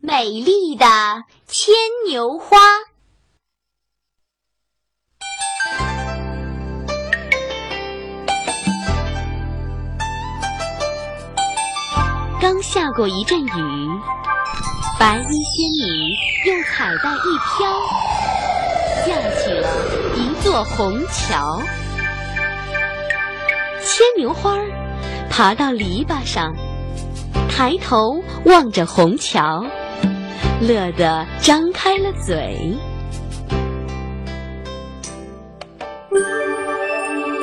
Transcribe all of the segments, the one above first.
美丽的牵牛花。刚下过一阵雨，白衣仙女用彩带一飘，架起了一座虹桥。牵牛花爬到篱笆上，抬头望着虹桥，乐得张开了嘴。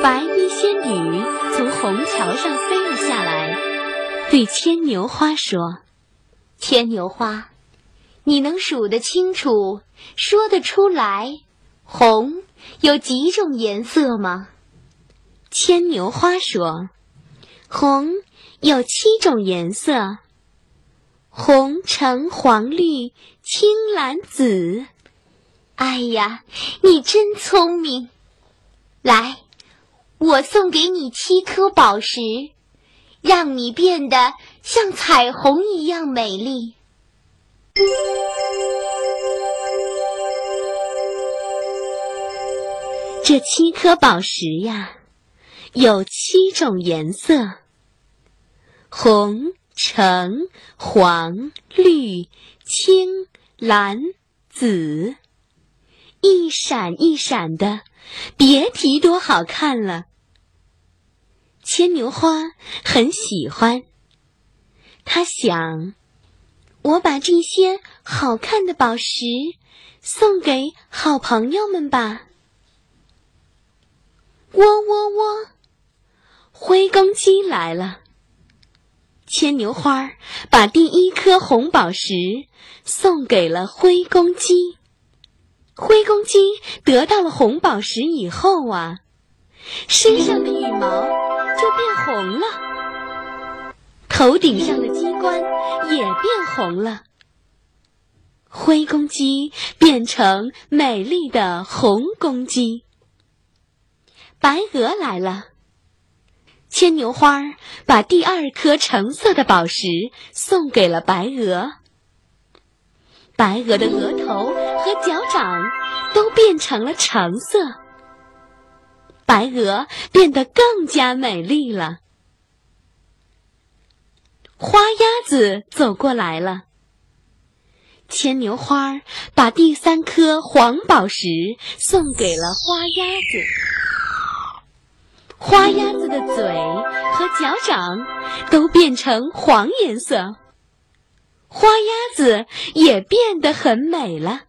白衣仙女从虹桥上飞了下来，对牵牛花说：“牵牛花，你能数得清楚、说得出来，红有几种颜色吗？”牵牛花说：“红有七种颜色，红、橙、黄、绿、青、蓝、紫。哎呀，你真聪明！来，我送给你七颗宝石，让你变得像彩虹一样美丽。”这七颗宝石呀。有七种颜色：红、橙、黄、绿、青、蓝、紫，一闪一闪的，别提多好看了。牵牛花很喜欢，他想：我把这些好看的宝石送给好朋友们吧。喔喔喔！灰公鸡来了，牵牛花把第一颗红宝石送给了灰公鸡。灰公鸡得到了红宝石以后啊，身上的羽毛就变红了，头顶上的鸡冠也变红了。灰公鸡变成美丽的红公鸡。白鹅来了。牵牛花把第二颗橙色的宝石送给了白鹅。白鹅的额头和脚掌都变成了橙色，白鹅变得更加美丽了。花鸭子走过来了。牵牛花把第三颗黄宝石送给了花鸭子。花鸭子的嘴和脚掌都变成黄颜色，花鸭子也变得很美了。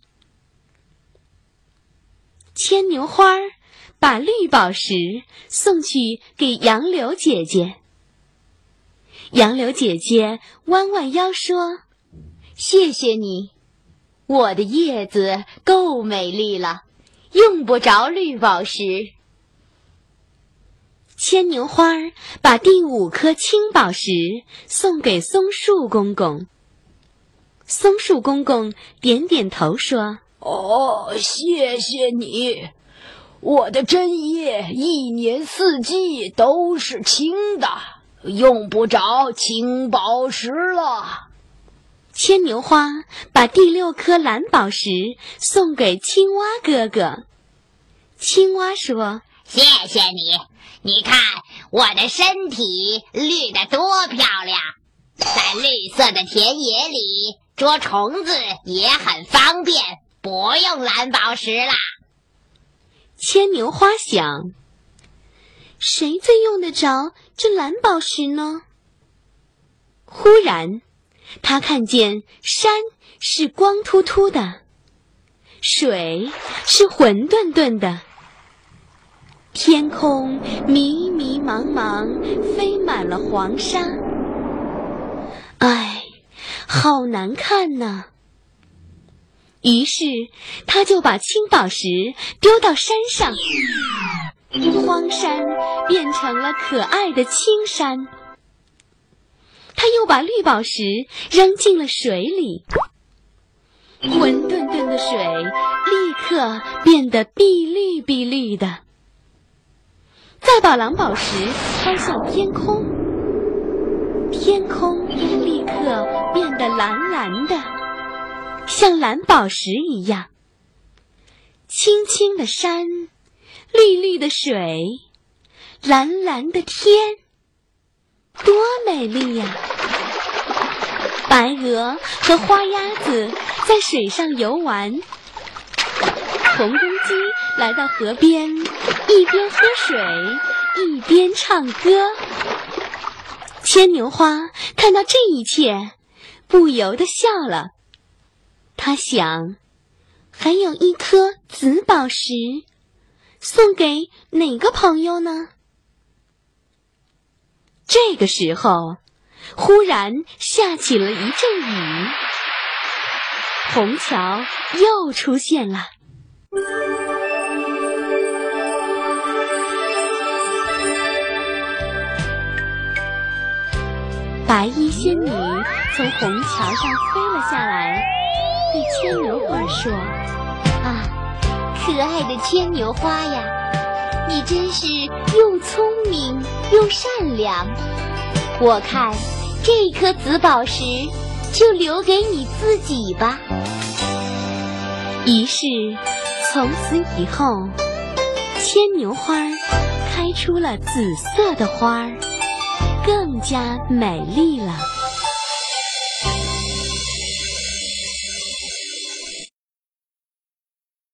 牵牛花把绿宝石送去给杨柳姐姐，杨柳姐姐弯弯腰说：“谢谢你，我的叶子够美丽了，用不着绿宝石。”牵牛花把第五颗青宝石送给松树公公。松树公公点点头说：“哦，谢谢你，我的针叶一年四季都是青的，用不着青宝石了。”牵牛花把第六颗蓝宝石送给青蛙哥哥。青蛙说：“谢谢你。”你看我的身体绿得多漂亮，在绿色的田野里捉虫子也很方便，不用蓝宝石啦。牵牛花想：谁最用得着这蓝宝石呢？忽然，他看见山是光秃秃的，水是浑沌沌的。天空迷迷茫茫，飞满了黄沙。唉，好难看呐！于是他就把青宝石丢到山上，荒山变成了可爱的青山。他又把绿宝石扔进了水里，浑沌沌的水立刻变得碧绿碧绿的。再把蓝宝石抛向天空，天空立刻变得蓝蓝的。像蓝宝石一样。青青的山，绿绿的水，蓝蓝的天，多美丽呀！白鹅和花鸭子在水上游玩，红来到河边，一边喝水一边唱歌。牵牛花看到这一切，不由得笑了。他想，还有一颗紫宝石，送给哪个朋友呢？这个时候，忽然下起了一阵雨，红桥又出现了。白衣仙女从虹桥上飞了下来，对牵牛花说：“啊，可爱的牵牛花呀，你真是又聪明又善良。我看这颗紫宝石就留给你自己吧。”于是，从此以后，牵牛花开出了紫色的花儿。更加美丽了。